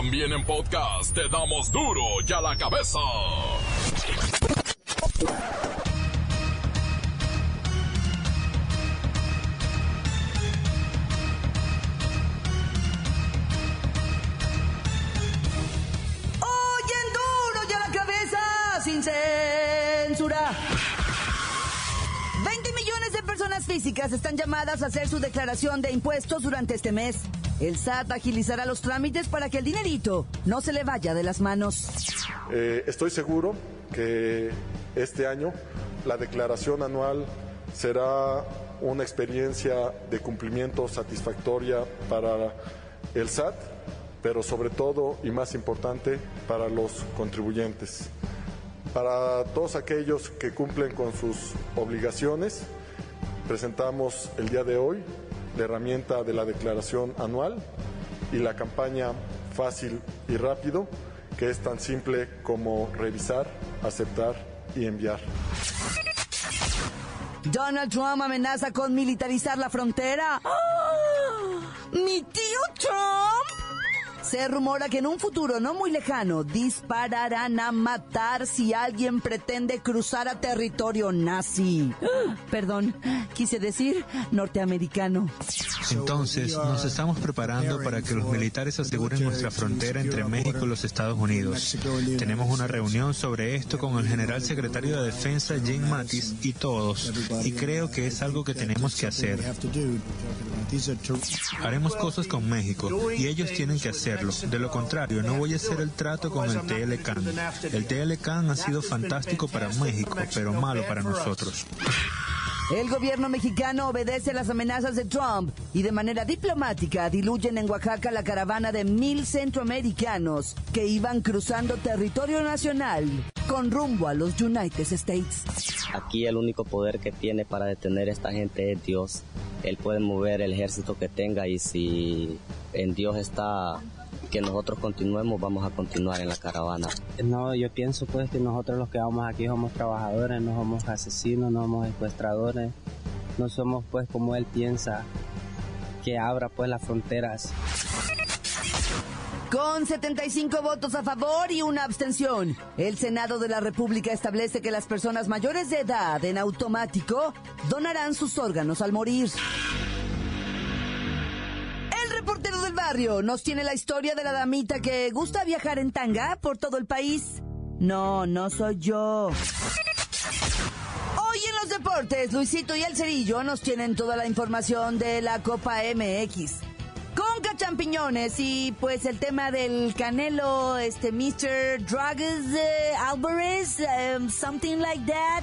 También en podcast te damos duro y a la cabeza. Sin censura. 20 millones de personas físicas están llamadas a hacer su declaración de impuestos durante este mes. El SAT agilizará los trámites para que el dinerito no se le vaya de las manos. Eh, estoy seguro que este año la declaración anual será una experiencia de cumplimiento satisfactoria para el SAT, pero sobre todo y más importante para los contribuyentes. Para todos aquellos que cumplen con sus obligaciones, presentamos el día de hoy la herramienta de la declaración anual y la campaña fácil y rápido, que es tan simple como revisar, aceptar y enviar. Donald Trump amenaza con militarizar la frontera. ¡Ah! ¿Mi tío Trump? Se rumora que en un futuro no muy lejano dispararán a matar si alguien pretende cruzar a territorio nazi. ¡Ah! Perdón, quise decir norteamericano. Entonces, nos estamos preparando para que los militares aseguren nuestra frontera entre México y los Estados Unidos. Tenemos una reunión sobre esto con el general secretario de Defensa Jim Mattis y todos, y creo que es algo que tenemos que hacer. Haremos cosas con México y ellos tienen que hacerlo. De lo contrario, no voy a hacer el trato con el TLCAN. El TLCAN ha sido fantástico para México, pero malo para nosotros. El gobierno mexicano obedece las amenazas de Trump y de manera diplomática diluyen en Oaxaca la caravana de mil centroamericanos que iban cruzando territorio nacional con rumbo a los United States. Aquí el único poder que tiene para detener a esta gente es Dios. Él puede mover el ejército que tenga y si en Dios está que nosotros continuemos, vamos a continuar en la caravana. No, yo pienso pues que nosotros los que vamos aquí somos trabajadores, no somos asesinos, no somos secuestradores, no somos pues como él piensa que abra pues las fronteras. Con 75 votos a favor y una abstención, el Senado de la República establece que las personas mayores de edad en automático donarán sus órganos al morir. Barrio nos tiene la historia de la damita que gusta viajar en tanga por todo el país. No, no soy yo. Hoy en los deportes, Luisito y el Cerillo nos tienen toda la información de la Copa MX. Conca Champiñones y pues el tema del Canelo, este Mr. Drugs eh, Alvarez, um, something like that.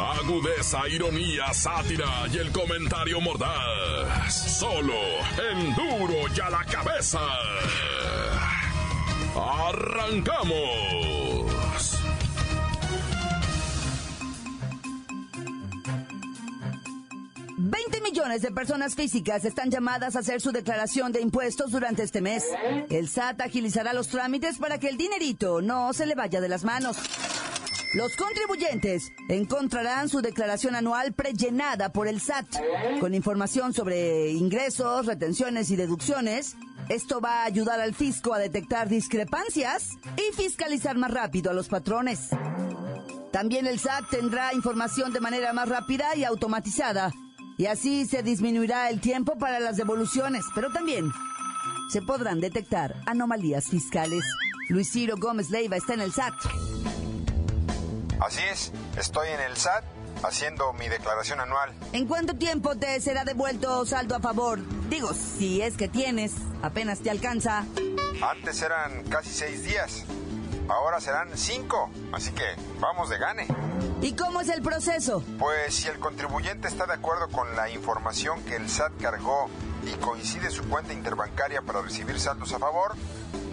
Agudeza, ironía, sátira y el comentario mordaz. Solo en duro y a la cabeza. ¡Arrancamos! Veinte millones de personas físicas están llamadas a hacer su declaración de impuestos durante este mes. El SAT agilizará los trámites para que el dinerito no se le vaya de las manos. Los contribuyentes encontrarán su declaración anual prellenada por el SAT, con información sobre ingresos, retenciones y deducciones. Esto va a ayudar al fisco a detectar discrepancias y fiscalizar más rápido a los patrones. También el SAT tendrá información de manera más rápida y automatizada, y así se disminuirá el tiempo para las devoluciones, pero también se podrán detectar anomalías fiscales. Luis Ciro Gómez Leiva está en el SAT. Así es, estoy en el SAT haciendo mi declaración anual. ¿En cuánto tiempo te será devuelto saldo a favor? Digo, si es que tienes, apenas te alcanza. Antes eran casi seis días, ahora serán cinco, así que vamos de gane. ¿Y cómo es el proceso? Pues si el contribuyente está de acuerdo con la información que el SAT cargó y coincide su cuenta interbancaria para recibir saldos a favor,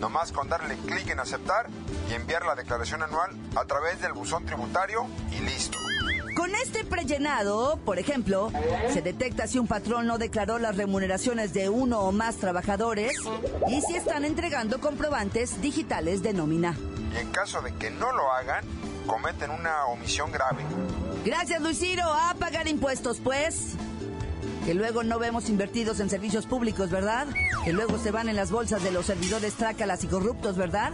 nomás con darle clic en aceptar y enviar la declaración anual a través del buzón tributario y listo. Con este prellenado, por ejemplo, se detecta si un patrón no declaró las remuneraciones de uno o más trabajadores y si están entregando comprobantes digitales de nómina. Y en caso de que no lo hagan, cometen una omisión grave. Gracias, Luis Ciro. A pagar impuestos, pues. Que luego no vemos invertidos en servicios públicos, ¿verdad? Que luego se van en las bolsas de los servidores trácalas y corruptos, ¿verdad?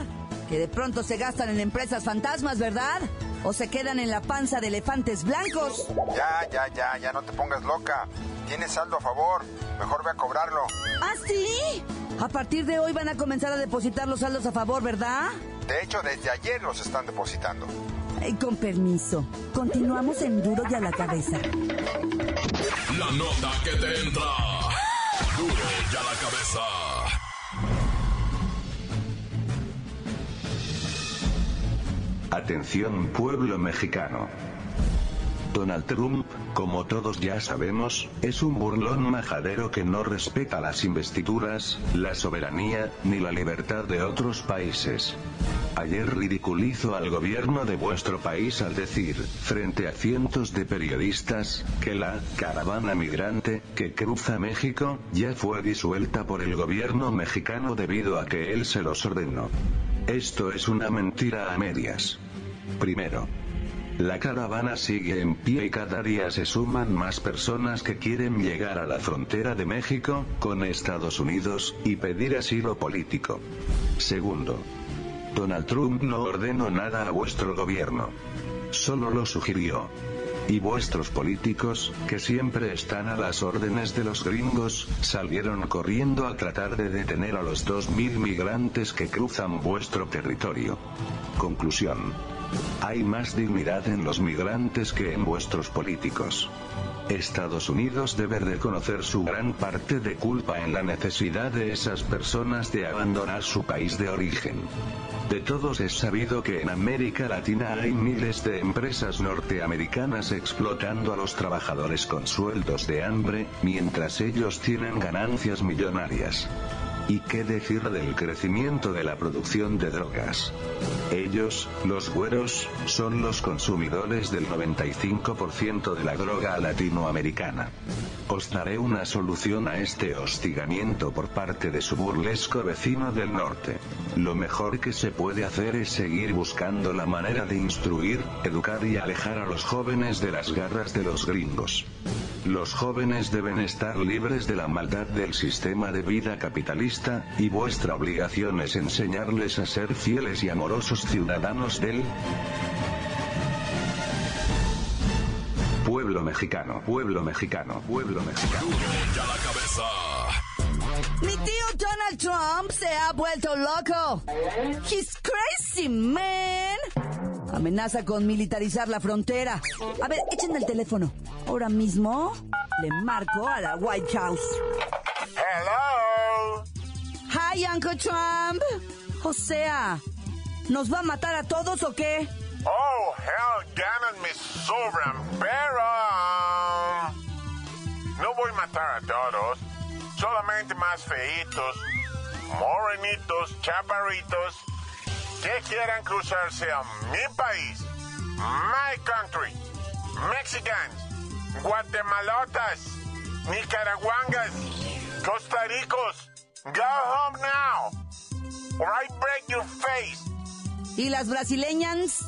Que de pronto se gastan en empresas fantasmas, ¿verdad? O se quedan en la panza de elefantes blancos. Ya, ya, ya, ya no te pongas loca. Tienes saldo a favor. Mejor ve a cobrarlo. ¿Ah, sí? A partir de hoy van a comenzar a depositar los saldos a favor, ¿verdad? De hecho, desde ayer los están depositando. Eh, con permiso. Continuamos en Duro y a la cabeza. La nota que te entra. Duro y a la cabeza. Atención pueblo mexicano. Donald Trump, como todos ya sabemos, es un burlón majadero que no respeta las investiduras, la soberanía, ni la libertad de otros países. Ayer ridiculizó al gobierno de vuestro país al decir, frente a cientos de periodistas, que la caravana migrante que cruza México ya fue disuelta por el gobierno mexicano debido a que él se los ordenó. Esto es una mentira a medias. Primero, la caravana sigue en pie y cada día se suman más personas que quieren llegar a la frontera de México, con Estados Unidos, y pedir asilo político. Segundo, Donald Trump no ordenó nada a vuestro gobierno. Solo lo sugirió. Y vuestros políticos, que siempre están a las órdenes de los gringos, salieron corriendo a tratar de detener a los 2.000 migrantes que cruzan vuestro territorio. Conclusión. Hay más dignidad en los migrantes que en vuestros políticos. Estados Unidos debe reconocer su gran parte de culpa en la necesidad de esas personas de abandonar su país de origen. De todos es sabido que en América Latina hay miles de empresas norteamericanas explotando a los trabajadores con sueldos de hambre, mientras ellos tienen ganancias millonarias. ¿Y qué decir del crecimiento de la producción de drogas? Ellos, los güeros, son los consumidores del 95% de la droga latinoamericana. Os daré una solución a este hostigamiento por parte de su burlesco vecino del norte. Lo mejor que se puede hacer es seguir buscando la manera de instruir, educar y alejar a los jóvenes de las garras de los gringos. Los jóvenes deben estar libres de la maldad del sistema de vida capitalista, y vuestra obligación es enseñarles a ser fieles y amorosos ciudadanos del pueblo mexicano, pueblo mexicano, pueblo mexicano. Mi tío Donald Trump se ha vuelto loco. He's crazy, man. Amenaza con militarizar la frontera. A ver, échenme el teléfono. Ahora mismo le marco a la White House. Hello. Hi, Uncle Trump. O sea, ¿nos va a matar a todos o qué? Oh, hell, sobran, pero... um, no voy a matar a todos, solamente más feitos, morenitos, chaparritos, que quieran cruzarse a mi país, my country, Mexicans, Guatemalotas, Nicaraguangas, Costa Ricos, go home now, or I break your face. ¿Y las brasileñas?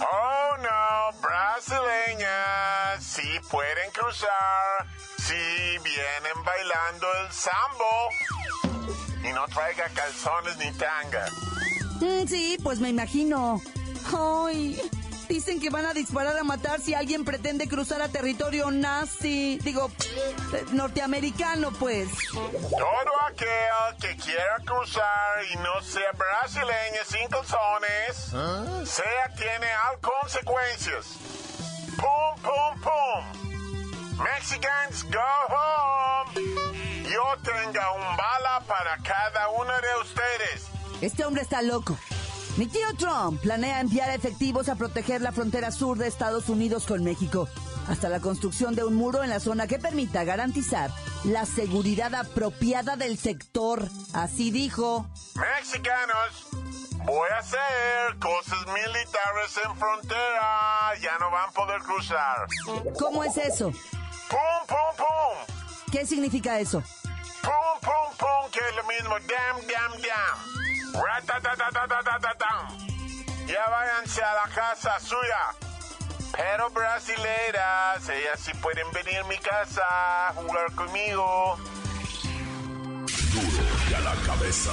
Oh no, brasileñas, sí pueden cruzar, sí vienen bailando el sambo. Y no traiga calzones ni tanga. Mm, sí, pues me imagino. Ay, dicen que van a disparar a matar si alguien pretende cruzar a territorio nazi. Digo, eh, norteamericano, pues. Todo aquel que quiera cruzar y no sea brasileño sin calzones, sea tiene al consecuencias. Pum, pum, pum. Mexicans, go home. Yo tenga un bala para cada uno de ustedes. Este hombre está loco. Mi tío Trump planea enviar efectivos a proteger la frontera sur de Estados Unidos con México. hasta la construcción de un muro en la zona que permita garantizar la seguridad apropiada del sector. Así dijo. Mexicanos, voy a hacer cosas militares en frontera. Ya no van a poder cruzar. ¿Cómo es eso? ¡Pum, pum, pum! ¿Qué significa eso? ¡Pum, pum, pum! Que es lo mismo. ¡Dam, dam, dam! Ya váyanse a la casa suya. Pero brasileiras, ellas sí pueden venir a mi casa a jugar conmigo. Duro y a la cabeza.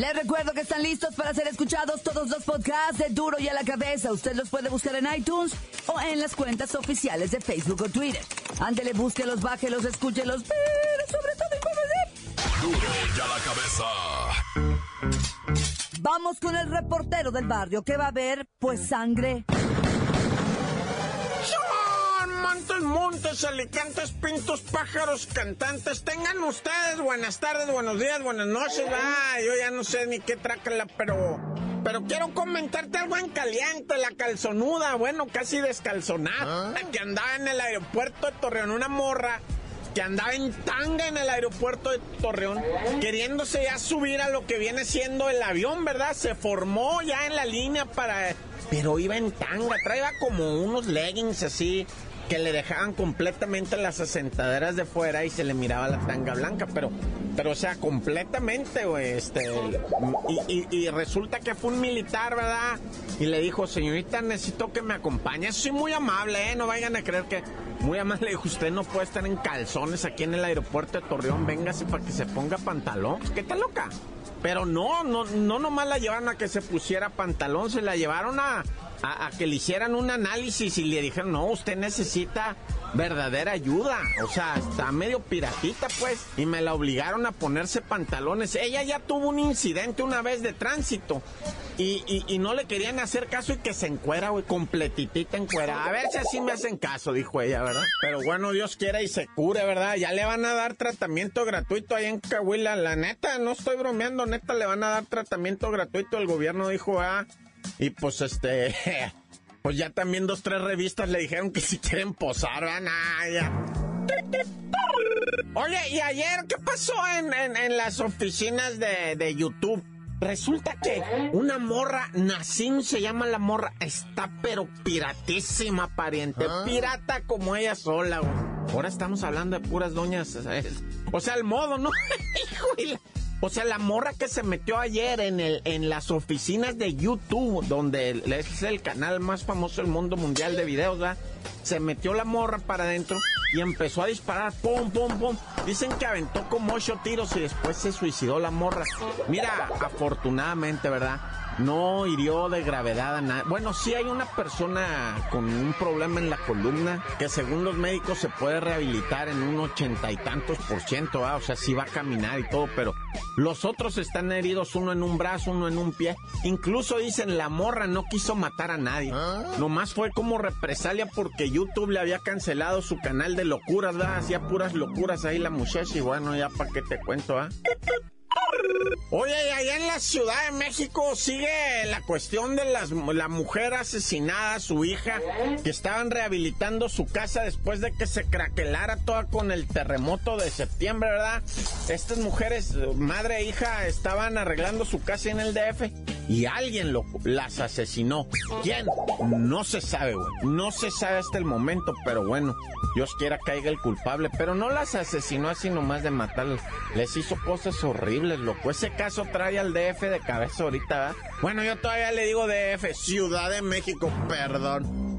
Les recuerdo que están listos para ser escuchados todos los podcasts de Duro y a la Cabeza. Usted los puede buscar en iTunes o en las cuentas oficiales de Facebook o Twitter. Ándele, búsquelos, bájelos, escúchelos, pero sobre todo infórmese. Duro y a la cabeza. Vamos con el reportero del barrio que va a ver, pues, sangre. Montes, montes, alicantes, pintos, pájaros, cantantes. Tengan ustedes buenas tardes, buenos días, buenas noches. Ah, yo ya no sé ni qué trácala, pero. Pero quiero comentarte algo en caliente, la calzonuda, bueno, casi descalzonada, que andaba en el aeropuerto de Torreón, una morra que andaba en tanga en el aeropuerto de Torreón, queriéndose ya subir a lo que viene siendo el avión, ¿verdad? Se formó ya en la línea para... Pero iba en tanga, traía como unos leggings así, que le dejaban completamente las asentaderas de fuera y se le miraba la tanga blanca, pero, pero o sea, completamente, güey, este, y, y- y resulta que fue un militar, ¿verdad? Y le dijo, señorita, necesito que me acompañe, soy muy amable, ¿eh? No vayan a creer que, muy amable, le dijo, usted no puede estar en calzones aquí en el aeropuerto de Torreón, véngase para que se ponga pantalón, ¿qué tal loca? Pero no, no, no nomás la llevaron a que se pusiera pantalón, se la llevaron a, a, que le hicieran un análisis y le dijeron, no, usted necesita verdadera ayuda. O sea, está medio piratita, pues. Y me la obligaron a ponerse pantalones. Ella ya tuvo un incidente una vez de tránsito. Y, y- y no le querían hacer caso y que se encuera, güey, completitita encuera. A ver si así me hacen caso, dijo ella, ¿verdad? Pero bueno, Dios quiera y se cure, ¿verdad? Ya le van a dar tratamiento gratuito ahí en Cahuila. La neta, no estoy bromeando, neta, le van a dar tratamiento gratuito. El gobierno dijo, ah, y pues este... Pues ya también dos, tres revistas le dijeron que si quieren posar, ya. Oye, ¿y ayer qué pasó en, en- en las oficinas de, de YouTube? Resulta que una morra, Nacim se llama la morra, está pero piratísima, pariente. Pirata como ella sola, güey. Ahora estamos hablando de puras doñas. ¿sabes? O sea, el modo, ¿no? Hijo de la- O sea, la morra que se metió ayer en, el, en las oficinas de YouTube, donde es el canal más famoso del mundo mundial de videos, ¿verdad? Se metió la morra para adentro y empezó a disparar, pum, pum, pum. Dicen que aventó como ocho tiros y después se suicidó la morra. Mira, afortunadamente, ¿verdad? No hirió de gravedad a nadie. Bueno, sí hay una persona con un problema en la columna que según los médicos se puede rehabilitar en un ochenta y tantos por ciento, ¿ah? o sea, sí va a caminar y todo, pero los otros están heridos, uno en un brazo, uno en un pie. Incluso dicen, la morra no quiso matar a nadie. Nomás fue como represalia porque YouTube le había cancelado su canal de locuras, ¿verdad? Hacía puras locuras ahí la muchacha y bueno, ya para qué te cuento, ¿ah? Oye, y allá en la Ciudad de México sigue la cuestión de las, la mujer asesinada, su hija, que estaban rehabilitando su casa después de que se craquelara toda con el terremoto de septiembre, ¿verdad? Estas mujeres, madre e hija, estaban arreglando su casa en el DF y alguien las asesinó. ¿Quién? No se sabe, güey. No se sabe hasta el momento, pero bueno, Dios quiera caiga el culpable. Pero no las asesinó así nomás de matarlas. Les hizo cosas horribles, loco. Ese caso trae al DF de cabeza ahorita. Bueno, yo todavía le digo DF, Ciudad de México, perdón.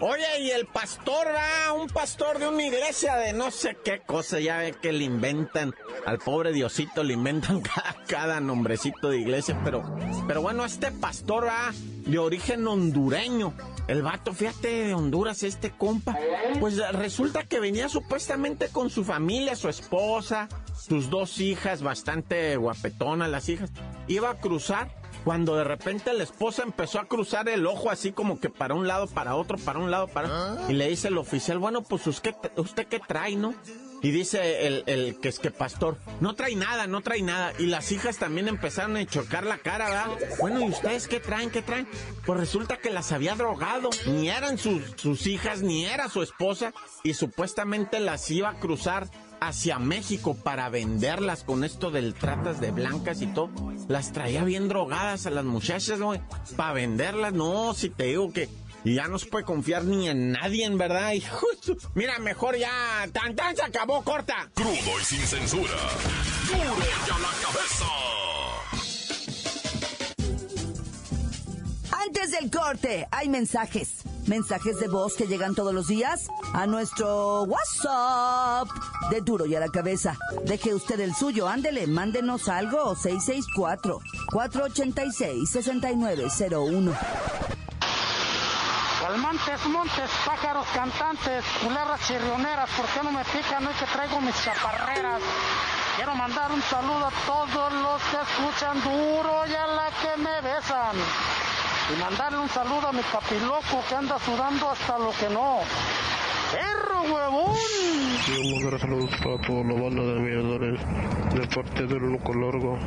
Oye, y el pastor, va, un pastor de una iglesia de no sé qué cosa, ya ve que le inventan, al pobre Diosito le inventan cada, nombrecito de iglesia, pero, pero bueno, este pastor va de origen hondureño. El vato, fíjate, de Honduras, este compa, pues resulta que venía supuestamente con su familia, su esposa, sus dos hijas, bastante guapetonas las hijas. Iba a cruzar cuando de repente la esposa empezó a cruzar el ojo así como que para un lado, para otro, para un lado, para... Y le dice el oficial, bueno, pues usted, usted qué trae, ¿no? Y dice el, el, que es que pastor, no trae nada, no trae nada. Y las hijas también empezaron a chocar la cara, ¿verdad? Bueno, ¿y ustedes qué traen, qué traen? Pues resulta que las había drogado. Ni eran sus, sus hijas, ni era su esposa. Y supuestamente las iba a cruzar hacia México para venderlas con esto del tratas de blancas y todo. Las traía bien drogadas a las muchachas, güey. Para venderlas, no, si te digo que y ya no se puede confiar ni en nadie, en verdad. Y justo, mira, mejor ya. Tan tan se acabó, corta. Crudo y sin censura. Duro y a la cabeza. Antes del corte, hay mensajes. Mensajes de voz que llegan todos los días a nuestro WhatsApp de Duro y a la cabeza. Deje usted el suyo, ándele, mándenos algo. 664-486-6901. Montes, montes, pájaros cantantes, culeras chirrioneras, ¿por qué no me pican hoy que traigo mis chaparreras? Quiero mandar un saludo a todos los que escuchan duro y a la que me besan. Y mandarle un saludo a mi papiloco que anda sudando hasta lo que no. ¡Perro huevón! Y un gran saludo para toda la banda de aviadores de parte del Loco Largo.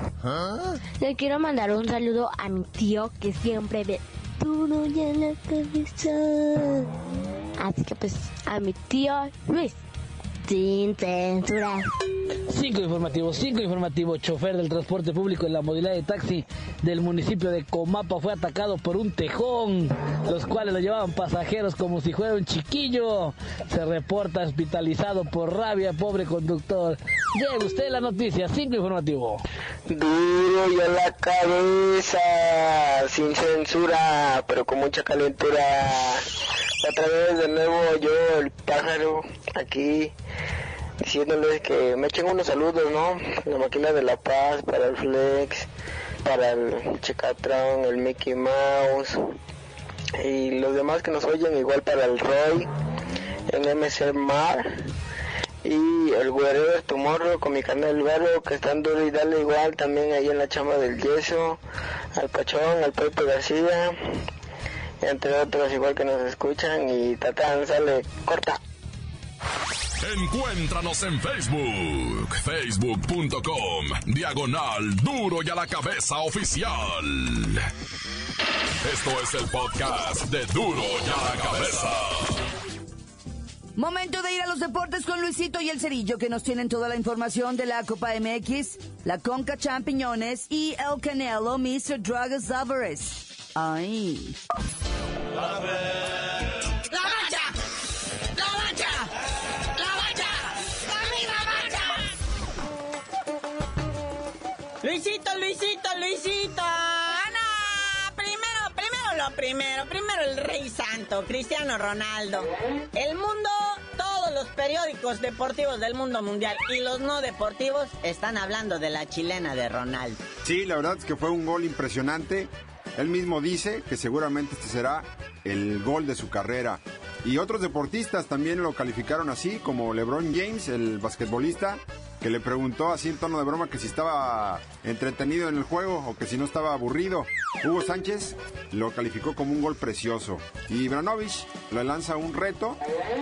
Le quiero mandar un saludo a mi tío que siempre ve duro ya la cabeza. Así que pues a mi tío Luis, sin censura. Cinco informativos, cinco informativos. Chofer del transporte público en la modalidad de taxi del municipio de Comapa fue atacado por un tejón, los cuales lo llevaban pasajeros como si fuera un chiquillo. Se reporta hospitalizado por rabia, pobre conductor. Lleve usted la noticia, cinco informativo. Duro y a la cabeza, sin censura, pero con mucha calentura. Otra vez de nuevo yo, el pájaro, aquí diciéndoles que me echen unos saludos, ¿no? La máquina de la paz, para el Flex, para el Checatron, el Mickey Mouse y los demás que nos oyen, igual para el Roy, el MC Mar y el güero de Tomorrow con mi canal Vero que están duro y dale igual también ahí en la chamba del yeso, al Pachón, al Pepe García, entre otros igual que nos escuchan y Tatán sale corta. Encuéntranos en Facebook, facebook.com, diagonal duro y a la cabeza oficial. Esto es el podcast de duro y a la cabeza. Momento de ir a los deportes con Luisito y el Cerillo que nos tienen toda la información de la Copa MX, la Conca Champiñones y el Canelo Mr. Drugs Alvarez. Ay. Luisito, Luisito, Luisito. Ana, primero, primero lo primero, primero el rey santo, Cristiano Ronaldo. El mundo, todos los periódicos deportivos del mundo mundial y los no deportivos están hablando de la chilena de Ronaldo. Sí, la verdad es que fue un gol impresionante. Él mismo dice que seguramente este será el gol de su carrera. Y otros deportistas también lo calificaron así, como LeBron James, el basquetbolista, que le preguntó así en tono de broma que si estaba entretenido en el juego o que si no estaba aburrido. Hugo Sánchez lo calificó como un gol precioso. Y Ibranovich le lanza un reto.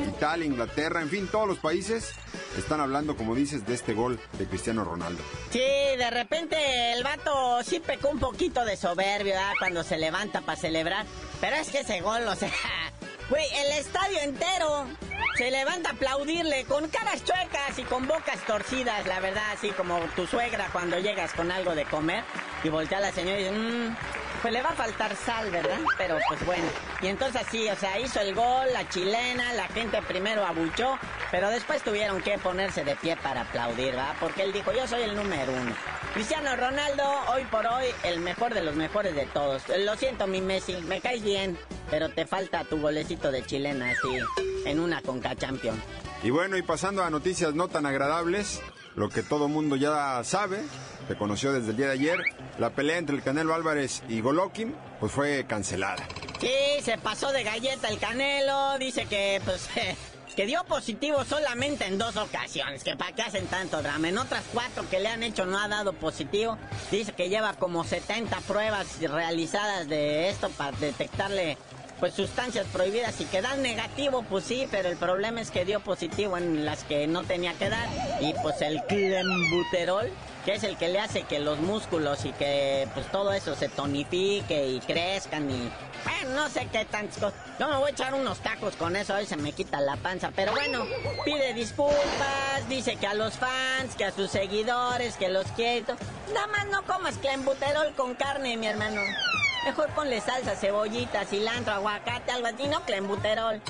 Italia, Inglaterra, en fin, todos los países están hablando, como dices, de este gol de Cristiano Ronaldo. Sí, de repente el vato sí pecó un poquito de soberbio cuando se levanta para celebrar. Pero es que ese gol, o sea, güey, el estadio entero se levanta a aplaudirle con caras chuecas y con bocas torcidas, la verdad, así como tu suegra cuando llegas con algo de comer y voltea a la señora y dice, mmm, pues le va a faltar sal, ¿verdad? Pero pues bueno. Y entonces así, o sea, hizo el gol, la chilena, la gente primero abuchó, pero después tuvieron que ponerse de pie para aplaudir, ¿verdad? Porque él dijo, yo soy el número uno. Cristiano Ronaldo, hoy por hoy, el mejor de los mejores de todos. Lo siento, mi Messi, me caes bien, pero te falta tu golecito de chilena, así, en una Conca Champion. Y bueno, y pasando a noticias no tan agradables, lo que todo mundo ya sabe, se conoció desde el día de ayer, la pelea entre el Canelo Álvarez y Golokin, pues fue cancelada. Sí, se pasó de galleta el Canelo, dice que pues que dio positivo solamente en dos ocasiones, que para qué hacen tanto drama. En otras cuatro que le han hecho no ha dado positivo. Dice que lleva como 70 pruebas realizadas de esto para detectarle pues sustancias prohibidas y que dan negativo, pues sí, pero el problema es que dio positivo en las que no tenía que dar. Y pues el clenbuterol, que es el que le hace que los músculos y que pues todo eso se tonifique y crezcan y bueno, no sé qué tantas cosas. Yo me voy a echar unos tacos con eso, hoy se me quita la panza. Pero bueno, pide disculpas, dice que a los fans, que a sus seguidores, que los quiero. Nada más no comas clenbuterol con carne, mi hermano. Mejor ponle salsa, cebollita, cilantro, aguacate, algo así, no clenbuterol.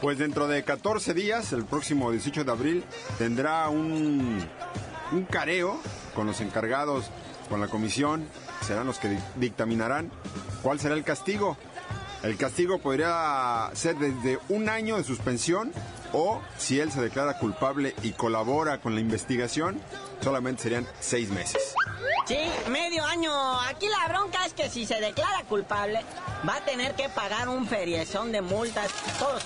Pues dentro de 14 días, el próximo 18 de abril, tendrá un, un careo con los encargados, con la comisión, serán los que dictaminarán cuál será el castigo. El castigo podría ser desde un año de suspensión o, si él se declara culpable y colabora con la investigación, solamente serían seis meses. Sí, medio año. Aquí la bronca es que si se declara culpable, va a tener que pagar un feriezón de multas. Todos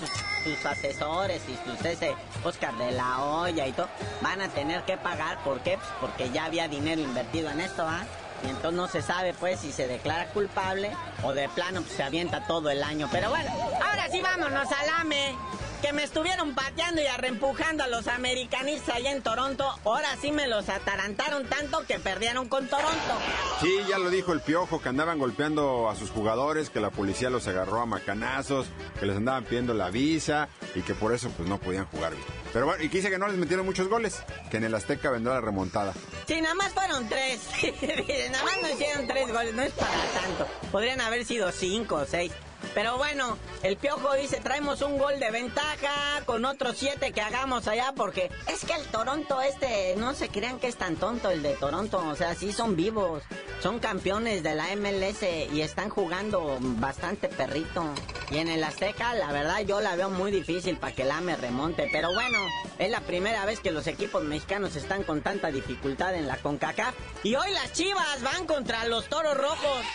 asesores y sus ese Oscar de la Hoya y todo van a tener que pagar. ¿Por qué? Pues porque ya había dinero invertido en esto, ¿ah? Y entonces no se sabe pues si se declara culpable o de plano pues, se avienta todo el año. Pero bueno, ahora sí vámonos al AME que me estuvieron pateando y arrempujando a los americanistas allá en Toronto, ahora sí me los atarantaron tanto que perdieron con Toronto. Sí, ya lo dijo el piojo, que andaban golpeando a sus jugadores, que la policía los agarró a macanazos, que les andaban pidiendo la visa y que por eso pues no podían jugar bien. Pero bueno, y quise que no les metieron muchos goles, que en el Azteca vendrá la remontada. Sí, nada más fueron tres. nada más no hicieron tres goles, no es para tanto. Podrían haber sido cinco o seis. Pero bueno, el Piojo dice, traemos un gol de ventaja con otros siete que hagamos allá porque es que el Toronto este, no se crean que es tan tonto el de Toronto, o sea, sí son vivos, son campeones de la MLS y están jugando bastante perrito. Y en el Azteca, la verdad, yo la veo muy difícil para que la me remonte, pero bueno, es la primera vez que los equipos mexicanos están con tanta dificultad en la CONCACAF. Y hoy las Chivas van contra los Toros Rojos.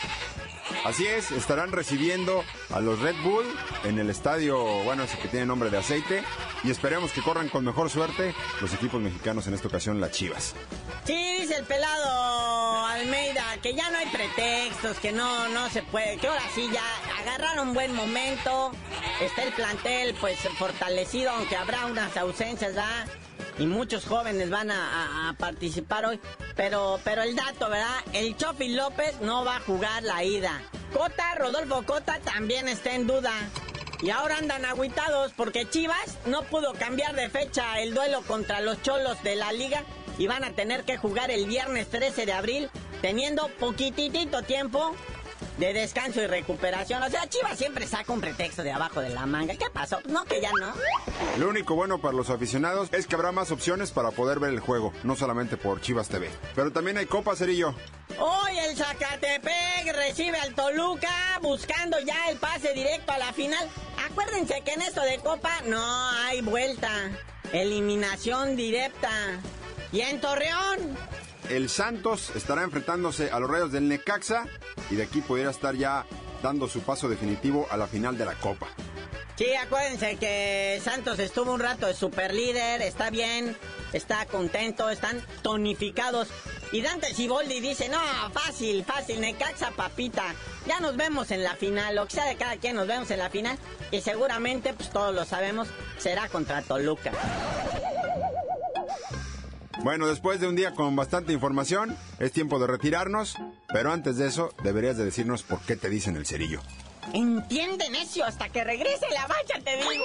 Así es, estarán recibiendo a los Red Bull en el estadio, bueno, ese que tiene nombre de aceite, y esperemos que corran con mejor suerte los equipos mexicanos en esta ocasión, las Chivas. Sí, dice el pelado Almeida, que ya no hay pretextos, que no, no se puede, que ahora sí ya agarraron buen momento, está el plantel pues fortalecido, aunque habrá unas ausencias, ¿verdad? Y muchos jóvenes van a, participar hoy. Pero, pero el dato, ¿verdad? El Chofi López no va a jugar la ida. Cota, Rodolfo Cota también está en duda. Y ahora andan aguitados porque Chivas no pudo cambiar de fecha el duelo contra los Cholos de la liga y van a tener que jugar el viernes 13 de abril teniendo poquitito tiempo de descanso y recuperación. O sea, Chivas siempre saca un pretexto de abajo de la manga. ¿Qué pasó? No, que ya no. Lo único bueno para los aficionados es que habrá más opciones para poder ver el juego, no solamente por Chivas TV. Pero también hay Copa Cerillo. Hoy el Zacatepec recibe al Toluca buscando ya el pase directo a la final. Acuérdense que en esto de Copa no hay vuelta. Eliminación directa. Y en Torreón el Santos estará enfrentándose a los Rayos del Necaxa y de aquí pudiera estar ya dando su paso definitivo a la final de la Copa. Sí, acuérdense que Santos estuvo un rato de super líder, está bien, está contento, están tonificados. Y Dante Siboldi dice, no, fácil, fácil, Necaxa papita. Ya nos vemos en la final, lo que sea de cada quien, nos vemos en la final. Y seguramente, pues todos lo sabemos, será contra Toluca. Bueno, después de un día con bastante información, es tiempo de retirarnos, pero antes de eso deberías de decirnos por qué te dicen el cerillo. Entiende, necio, hasta que regrese la bacha, te digo.